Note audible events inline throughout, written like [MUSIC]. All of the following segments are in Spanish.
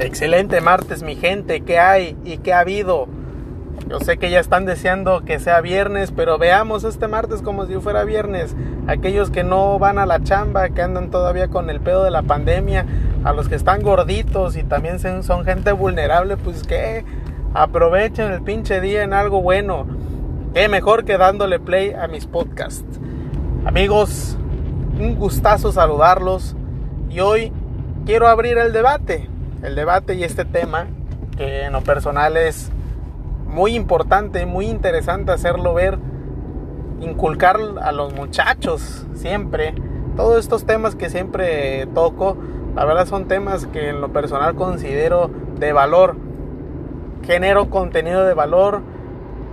Excelente martes, mi gente. ¿Qué hay y qué ha habido? Yo sé que ya están deseando que sea viernes, pero veamos este martes como si fuera viernes. Aquellos que no van a la chamba, que andan todavía con el pedo de la pandemia, a los que están gorditos y también son gente vulnerable, pues que aprovechen el pinche día en algo bueno. Qué mejor que dándole play a mis podcasts. Amigos, un gustazo saludarlos y hoy quiero abrir el debate. El debate y este tema que en lo personal es muy importante, muy interesante hacerlo ver, inculcar a los muchachos siempre. Todos estos temas que siempre toco, la verdad son temas que en lo personal considero de valor. Genero contenido de valor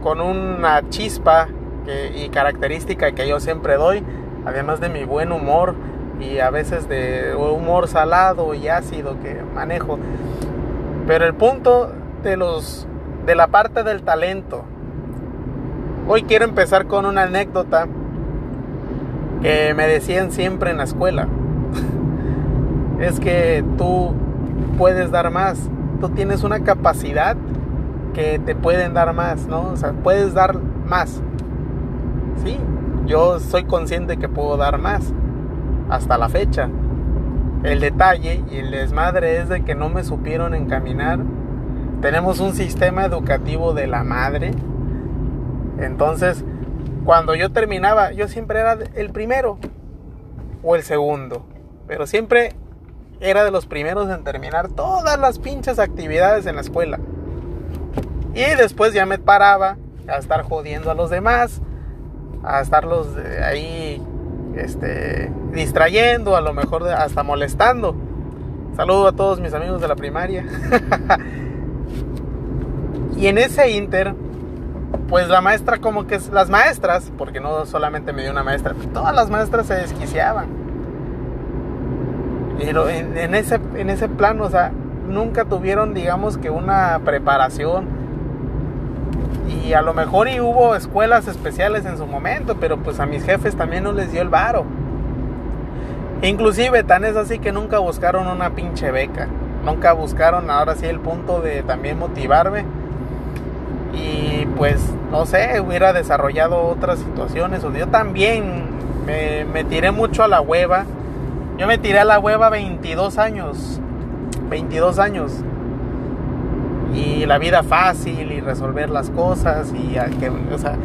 con una chispa y característica que yo siempre doy, además de mi buen humor y a veces de humor salado y ácido que manejo. Pero el punto de los de la parte del talento. Hoy quiero empezar con una anécdota que me decían siempre en la escuela. [LAUGHS] es que tú puedes dar más. Tú tienes una capacidad que te pueden dar más, ¿no? O sea, puedes dar más. Sí, yo soy consciente que puedo dar más hasta la fecha. El detalle y el desmadre es de que no me supieron encaminar tenemos un sistema educativo de la madre. Entonces, cuando yo terminaba, yo siempre era el primero o el segundo. Pero siempre era de los primeros en terminar todas las pinches actividades en la escuela. Y después ya me paraba a estar jodiendo a los demás, a estarlos ahí este, distrayendo, a lo mejor hasta molestando. Saludo a todos mis amigos de la primaria. [LAUGHS] Y en ese inter, pues la maestra como que las maestras, porque no solamente me dio una maestra, todas las maestras se desquiciaban. Pero en, ese, en ese plano, o sea, nunca tuvieron, digamos que una preparación. Y a lo mejor y hubo escuelas especiales en su momento, pero pues a mis jefes también no les dio el varo. Inclusive tan es así que nunca buscaron una pinche beca. Nunca buscaron ahora sí el punto de también motivarme y pues no sé, hubiera desarrollado otras situaciones. O yo también me, tiré mucho a la hueva. Yo me tiré a la hueva 22 años. 22 años. Y la vida fácil y resolver las cosas. Y que, o sea,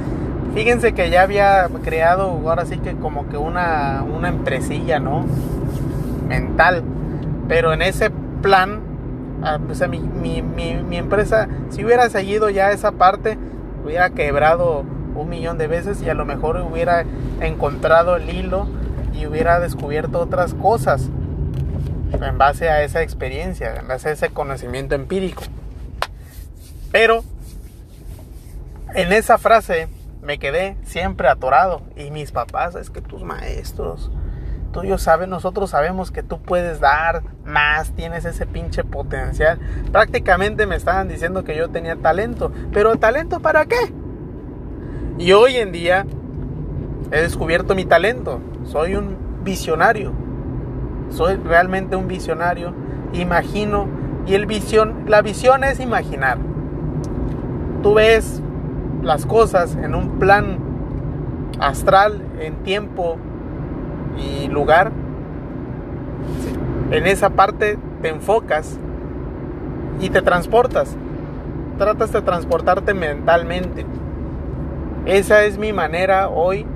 fíjense que ya había creado ahora sí que como que una, una empresilla, ¿no? Mental. Pero en ese plan o sea, mi, mi, mi, empresa, si hubiera seguido ya esa parte, hubiera quebrado un millón de veces y a lo mejor hubiera encontrado el hilo y hubiera descubierto otras cosas en base a esa experiencia, en base a ese conocimiento empírico. Pero en esa frase me quedé siempre atorado y mis papás, es que tus maestros, tú sabes, nosotros sabemos que tú puedes dar más, tienes ese pinche potencial. Prácticamente me estaban diciendo que yo tenía talento, pero talento para qué? Y hoy en día he descubierto mi talento, soy un visionario. Soy realmente un visionario, imagino y el visión, la visión es imaginar. Tú ves las cosas en un plan astral, en tiempo, y lugar, en esa parte te enfocas y te transportas. Tratas de transportarte mentalmente. Esa es mi manera hoy.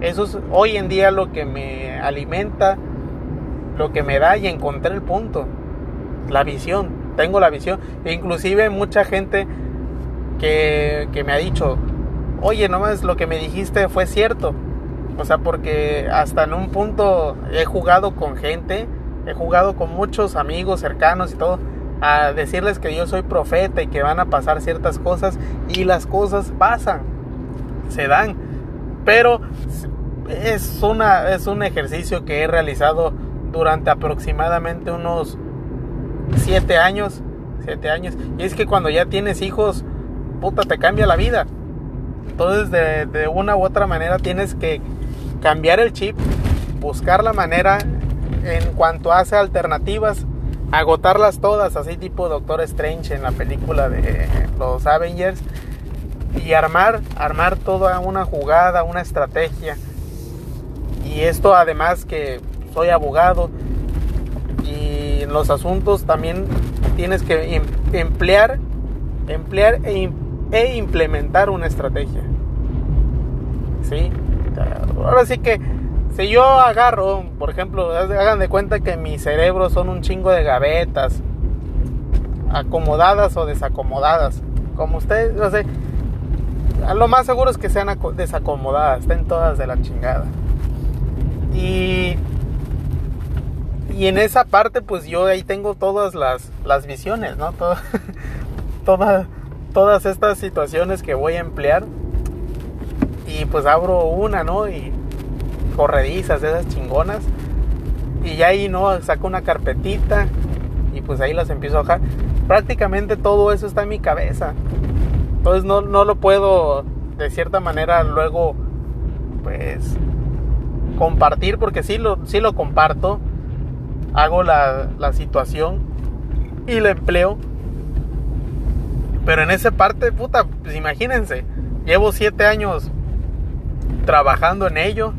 Eso es hoy en día lo que me alimenta, lo que me da y encontré el punto. La visión. Tengo la visión. E inclusive mucha gente que, que me ha dicho, oye, nomás lo que me dijiste fue cierto. O sea, porque hasta en un punto he jugado con gente, he jugado con muchos amigos cercanos y todo, a decirles que yo soy profeta y que van a pasar ciertas cosas y las cosas pasan, se dan. Pero es, una, es un ejercicio que he realizado durante aproximadamente unos siete años, siete años. Y es que cuando ya tienes hijos, puta, te cambia la vida. Entonces de, una u otra manera tienes que cambiar el chip, buscar la manera en cuanto hace alternativas agotarlas todas, así tipo Doctor Strange en la película de los Avengers y armar, armar toda una jugada, una estrategia. Y esto además que soy abogado y en los asuntos también tienes que em, emplear, emplear e, e implementar una estrategia. ¿Sí? Ahora sí que si yo agarro, por ejemplo, hagan de cuenta que mi cerebro son un chingo de gavetas, acomodadas o desacomodadas. Como ustedes, no sé, lo más seguro es que sean desacomodadas, estén todas de la chingada. Y, y en esa parte, pues yo ahí tengo todas las, las visiones, ¿no? [LAUGHS] todas, todas estas situaciones que voy a emplear. Y pues abro una, ¿no? Y corredizas, esas chingonas. Y ya ahí, ¿no? Saco una carpetita y pues ahí las empiezo a bajar. Prácticamente todo eso está en mi cabeza. Entonces no, no lo puedo de cierta manera luego pues compartir porque sí lo, sí lo comparto. Hago la, la situación y la empleo. Pero en esa parte, puta, pues imagínense, llevo siete años trabajando en ello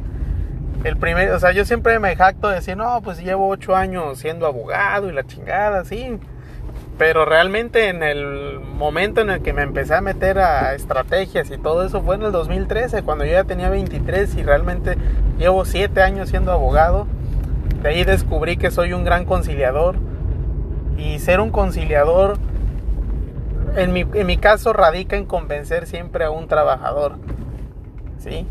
el primer, o sea, yo siempre me jacto de decir, no, pues llevo ocho años siendo abogado y la chingada, sí. Pero realmente en el momento en el que me empecé a meter a estrategias y todo eso fue en el 2013, cuando yo ya tenía 23 y realmente llevo siete años siendo abogado. De ahí descubrí que soy un gran conciliador. Y ser un conciliador, en mi, en mi caso, radica en convencer siempre a un trabajador. ¿Sí?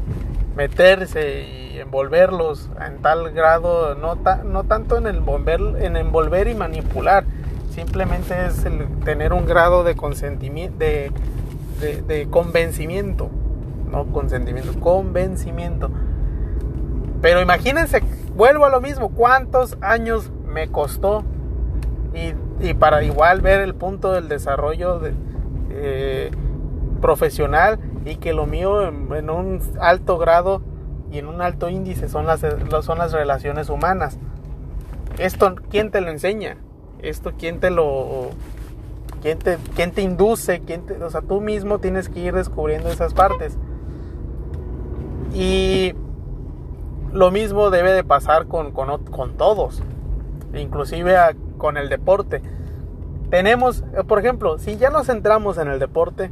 Meterse y envolverlos en tal grado, no, no tanto en, envolver, en envolver y manipular, simplemente es tener un grado de consentimiento, de, de, convencimiento, no consentimiento, convencimiento. Pero imagínense, vuelvo a lo mismo, cuántos años me costó y, y para igual ver el punto del desarrollo de, eh, profesional y que lo mío en un alto grado y en un alto índice son las, son las relaciones humanas. Esto, ¿quién te lo enseña? Esto, ¿quién te lo... ¿Quién te, quién te induce? Quién o sea, tú mismo tienes que ir descubriendo esas partes. Y lo mismo debe de pasar con, con, con todos, inclusive con el deporte. Tenemos, por ejemplo, si ya nos centramos en el deporte,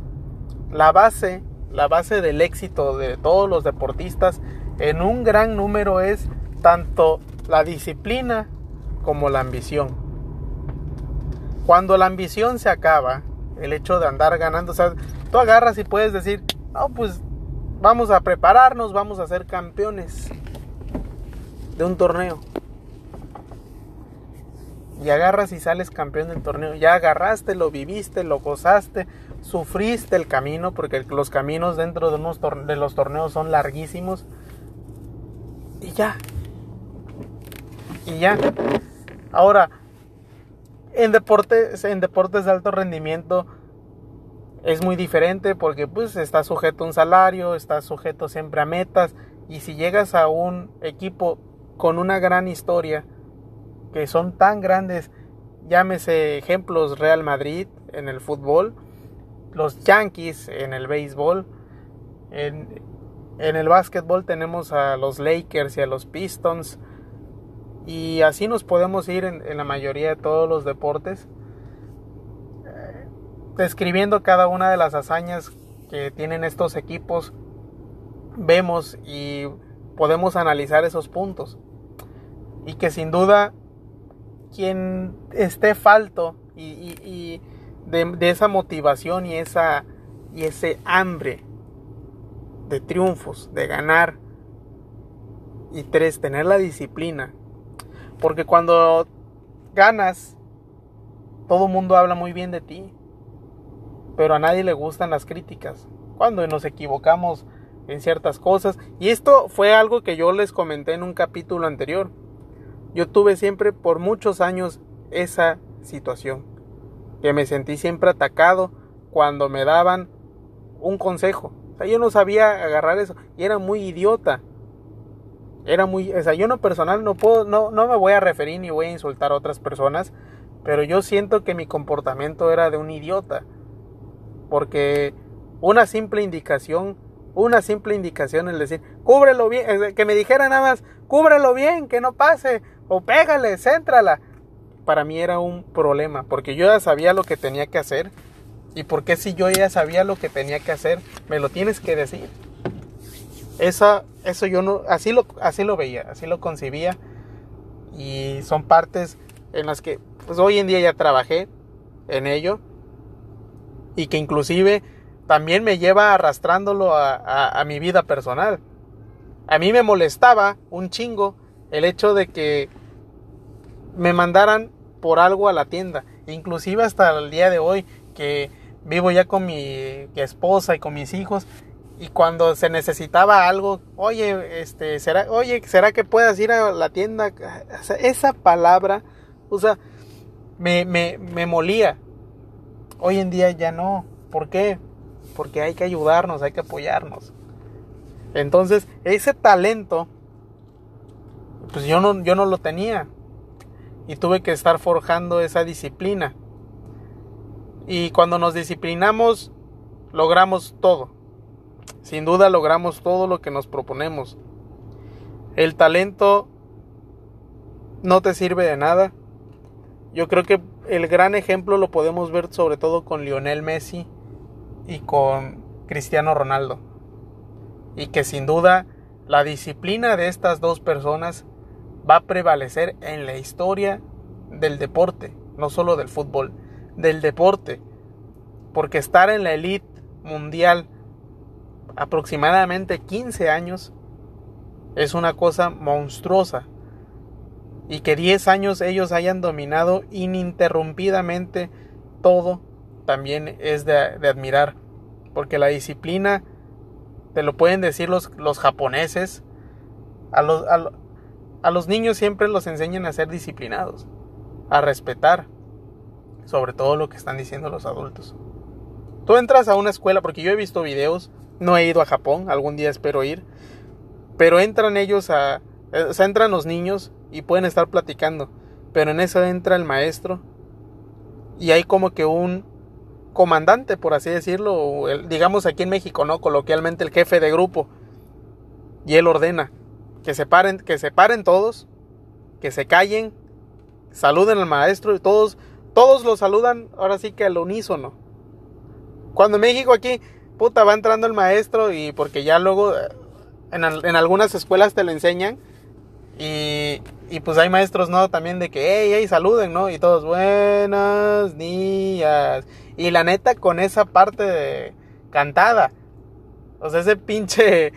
la base, la base del éxito de todos los deportistas en un gran número es tanto la disciplina como la ambición. Cuando la ambición se acaba, el hecho de andar ganando, o sea, tú agarras y puedes decir, no, pues vamos a prepararnos, vamos a ser campeones de un torneo. Y agarras y sales campeón del torneo. Ya agarraste, lo viviste, lo gozaste, sufriste el camino, porque los caminos dentro de, unos de los torneos son larguísimos y ya. Y ya. Ahora, en deportes, en deportes de alto rendimiento es muy diferente porque pues está sujeto a un salario, está sujeto siempre a metas y si llegas a un equipo con una gran historia que son tan grandes, llámese ejemplos Real Madrid en el fútbol, los Yankees en el béisbol, en, en el básquetbol tenemos a los Lakers y a los Pistons. Y así nos podemos ir en, la mayoría de todos los deportes. Eh, describiendo cada una de las hazañas que tienen estos equipos. Vemos y podemos analizar esos puntos. Y que sin duda quien esté falto y, de, de, esa motivación y, esa, y ese hambre de triunfos, de ganar. Y tres, tener la disciplina. Porque cuando ganas, todo mundo habla muy bien de ti. Pero a nadie le gustan las críticas. Cuando nos equivocamos en ciertas cosas. Y esto fue algo que yo les comenté en un capítulo anterior. Yo tuve siempre por muchos años esa situación. Que me sentí siempre atacado cuando me daban un consejo o sea, yo no sabía agarrar eso y era muy idiota. Era muy, o sea, yo no personal no puedo, no, no me voy a referir ni voy a insultar a otras personas, pero yo siento que mi comportamiento era de un idiota. Porque una simple indicación, una simple indicación es decir, cúbrelo bien, que me dijera nada más, cúbrelo bien, que no pase, o pégale, céntrala. Para mí era un problema, porque yo ya sabía lo que tenía que hacer. ¿Y porque si yo ya sabía lo que tenía que hacer, me lo tienes que decir? Esa, eso yo no, así lo, así lo veía, así lo concibía. Y son partes en las que, pues hoy en día ya trabajé en ello. Y que inclusive también me lleva arrastrándolo a, mi vida personal. A mí me molestaba un chingo el hecho de que me mandaran por algo a la tienda. Inclusive hasta el día de hoy que vivo ya con mi esposa y con mis hijos y cuando se necesitaba algo, oye, este, será, oye, será que puedas ir a la tienda, esa palabra, o sea, me, me, me molía. Hoy en día ya no. ¿Por qué? Porque hay que ayudarnos, hay que apoyarnos. Entonces, ese talento, pues yo no, yo no lo tenía. Y tuve que estar forjando esa disciplina. Y cuando nos disciplinamos, logramos todo. Sin duda logramos todo lo que nos proponemos. El talento no te sirve de nada. Yo creo que el gran ejemplo lo podemos ver sobre todo con Lionel Messi y con Cristiano Ronaldo. Y que sin duda la disciplina de estas dos personas va a prevalecer en la historia del deporte, no solo del fútbol, del deporte. Porque estar en la elite mundial aproximadamente 15 años es una cosa monstruosa. Y que 10 años ellos hayan dominado ininterrumpidamente todo también es de, admirar. Porque la disciplina, te lo pueden decir los, los japoneses, a los, los niños siempre los enseñan a ser disciplinados, a respetar, sobre todo lo que están diciendo los adultos. Tú entras a una escuela, porque yo he visto videos no he ido a Japón, algún día espero ir. Pero entran ellos a... O sea, entran los niños y pueden estar platicando. Pero en eso entra el maestro. Y hay como que un comandante, por así decirlo. digamos aquí en México, ¿no? Coloquialmente el jefe de grupo. Y él ordena que se paren, que se paren todos. Que se callen. Saluden al maestro y todos, todos lo saludan ahora sí que al unísono. Cuando en México aquí puta, va entrando el maestro y porque ya luego en, algunas escuelas te lo enseñan y, y, pues hay maestros, ¿no? También de que, hey, hey, saluden, ¿no? Y todos, buenos días. Y la neta con esa parte de cantada, o sea, ese pinche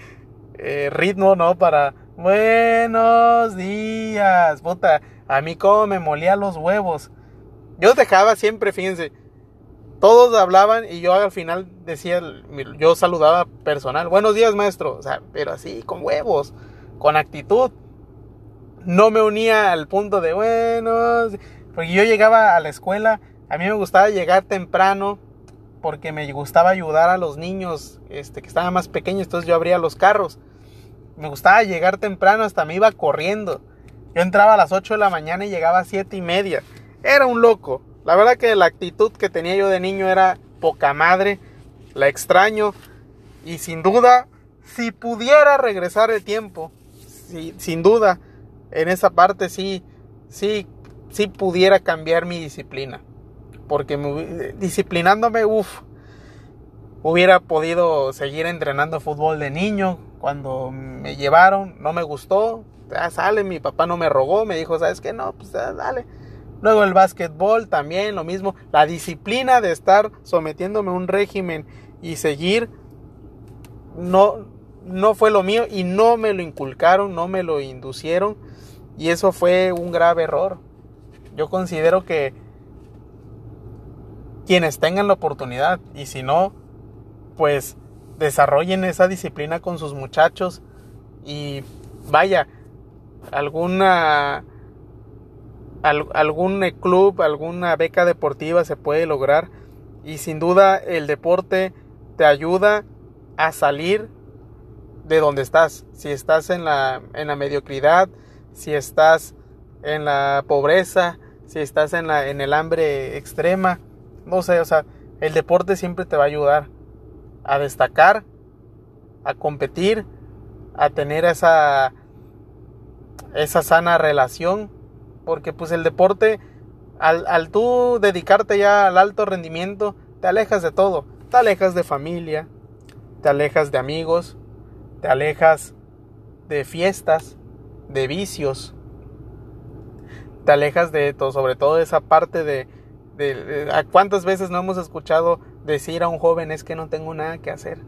eh, ritmo, ¿no? Para, buenos días, puta, a mí como me molía los huevos. Yo dejaba siempre, fíjense, todos hablaban y yo al final decía, yo saludaba personal, buenos días maestro, o sea, pero así, con huevos, con actitud. No me unía al punto de buenos, porque yo llegaba a la escuela, a mí me gustaba llegar temprano porque me gustaba ayudar a los niños este, que estaban más pequeños, entonces yo abría los carros. Me gustaba llegar temprano, hasta me iba corriendo. Yo entraba a las 8 de la mañana y llegaba a 7 y media. Era un loco. La verdad que la actitud que tenía yo de niño era poca madre, la extraño y sin duda, si pudiera regresar el tiempo, sin duda, en esa parte sí, sí, sí pudiera cambiar mi disciplina. Porque disciplinándome, uff, hubiera podido seguir entrenando fútbol de niño. Cuando me llevaron, no me gustó. Ya sale, mi papá no me rogó, me dijo, ¿sabes qué? No, pues dale. Luego el básquetbol también, lo mismo. La disciplina de estar sometiéndome a un régimen y seguir no, no fue lo mío y no me lo inculcaron, no me lo inducieron. Y eso fue un grave error. Yo considero que quienes tengan la oportunidad y si no, pues desarrollen esa disciplina con sus muchachos y vaya, alguna algún club, alguna beca deportiva se puede lograr y sin duda el deporte te ayuda a salir de donde estás. Si estás en la, en la mediocridad, si estás en la pobreza, si estás en, la, en el hambre extrema, no sé, o sea, el deporte siempre te va a ayudar a destacar, a competir, a tener esa, esa sana relación, porque pues el deporte, al, al tú dedicarte ya al alto rendimiento, te alejas de todo, te alejas de familia, te alejas de amigos, te alejas de fiestas, de vicios, te alejas de todo, sobre todo esa parte de, de, a cuántas veces no hemos escuchado decir a un joven es que no tengo nada que hacer.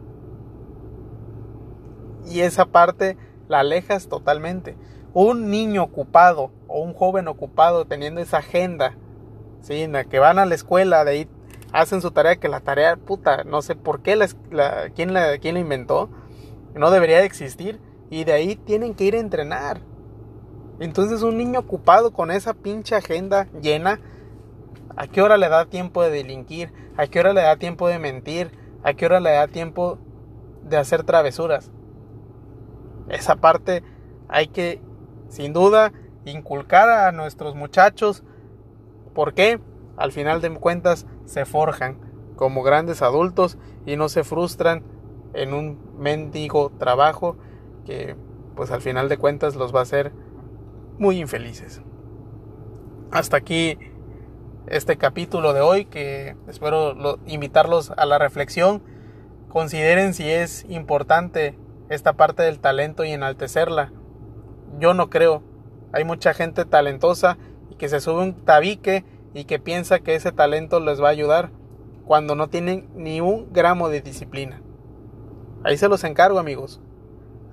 Y esa parte la alejas totalmente. Un niño ocupado o un joven ocupado teniendo esa agenda, ¿sí? Que van a la escuela, de ahí hacen su tarea, que la tarea, puta, no sé por qué, la, la, ¿quién, la, quién la inventó, no debería de existir, y de ahí tienen que ir a entrenar. Entonces un niño ocupado con esa pinche agenda llena, ¿a qué hora le da tiempo de delinquir? ¿A qué hora le da tiempo de mentir? ¿A qué hora le da tiempo de hacer travesuras? Esa parte hay que, sin duda, inculcar a nuestros muchachos. ¿Por qué? Al final de cuentas se forjan como grandes adultos y no se frustran en un mendigo trabajo que pues al final de cuentas los va a hacer muy infelices. Hasta aquí este capítulo de hoy que espero invitarlos a la reflexión. Consideren si es importante esta parte del talento y enaltecerla. Yo no creo. Hay mucha gente talentosa y que se sube un tabique y que piensa que ese talento les va a ayudar cuando no tienen ni un gramo de disciplina. Ahí se los encargo amigos.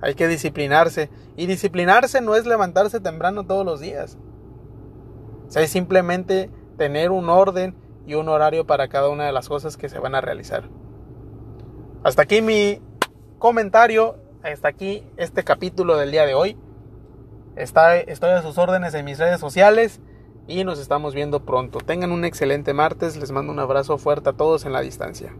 Hay que disciplinarse. Y disciplinarse no es levantarse temprano todos los días. es simplemente tener un orden y un horario para cada una de las cosas que se van a realizar. Hasta aquí mi comentario. Hasta aquí este capítulo del día de hoy. Está, estoy a sus órdenes en mis redes sociales y nos estamos viendo pronto. Tengan un excelente martes. Les mando un abrazo fuerte a todos en la distancia.